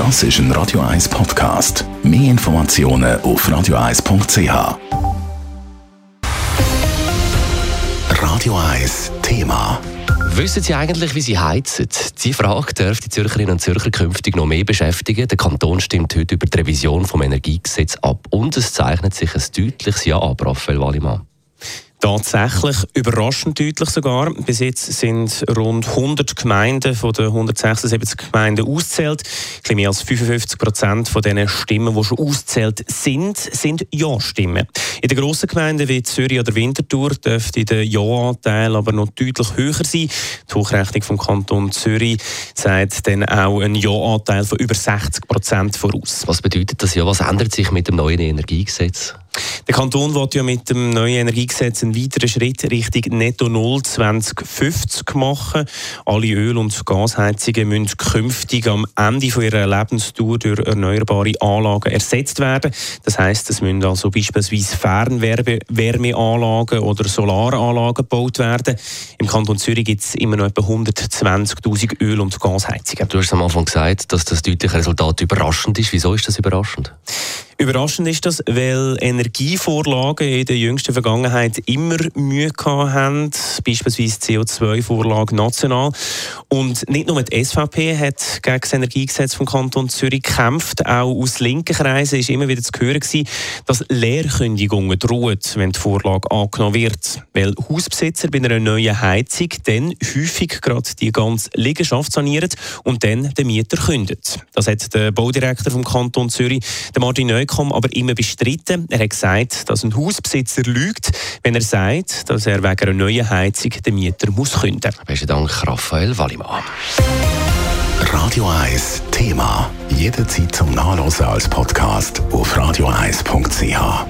Das ist ein Radio 1 Podcast. Mehr Informationen auf radio1.ch. Radio 1 Thema. Wissen Sie eigentlich, wie Sie heizen? Die Frage dürfte die Zürcherinnen und Zürcher künftig noch mehr beschäftigen. Der Kanton stimmt heute über die Revision des Energiegesetzes ab und es zeichnet sich ein deutliches Ja ab, Raphael Wallimann. Tatsächlich überraschend deutlich sogar. Bis jetzt sind rund 100 Gemeinden von den 176 Gemeinden auszählt. Ein mehr als 55 Prozent von den Stimmen, die schon auszählt sind, sind Ja-Stimmen. In den grossen Gemeinden wie Zürich oder Winterthur dürfte der Ja-Anteil aber noch deutlich höher sein. Die Hochrechnung vom Kanton Zürich sagt dann auch einen Ja-Anteil von über 60 Prozent voraus. Was bedeutet das ja? Was ändert sich mit dem neuen Energiegesetz? Der Kanton will ja mit dem neuen Energiegesetz einen weiteren Schritt Richtung Netto Null 2050 machen. Alle Öl- und Gasheizungen müssen künftig am Ende ihrer Lebensdauer durch erneuerbare Anlagen ersetzt werden. Das heißt, es müssen also beispielsweise Fernwärmeanlagen oder Solaranlagen gebaut werden. Im Kanton Zürich gibt es immer noch etwa 120.000 Öl- und Gasheizungen. Du hast am Anfang gesagt, dass das deutliche Resultat überraschend ist. Wieso ist das überraschend? Überraschend ist das, weil Energievorlagen in der jüngsten Vergangenheit immer Mühe haben, beispielsweise CO2-Vorlage national. Und nicht nur die SVP hat gegen das Energiegesetz vom Kanton Zürich gekämpft, auch aus linken Kreisen ist immer wieder zu hören gewesen, dass Leerkündigungen drohen, wenn die Vorlage angenommen wird. Weil Hausbesitzer bei einer neuen Heizung dann häufig gerade die ganze Liegenschaft sanieren und dann den Mieter kündet. Das hat der Baudirektor vom Kanton Zürich, Martin Neu Telekom aber immer bestritten. Er hat gesagt, dass ein Hausbesitzer lügt, wenn er sagt, dass er wegen einer neuen Heizung den Mieter muss künden muss. Besten Dank, Raphael Wallimann. Radio 1 Thema. Jederzeit zum Nachlesen als Podcast auf radio1.ch.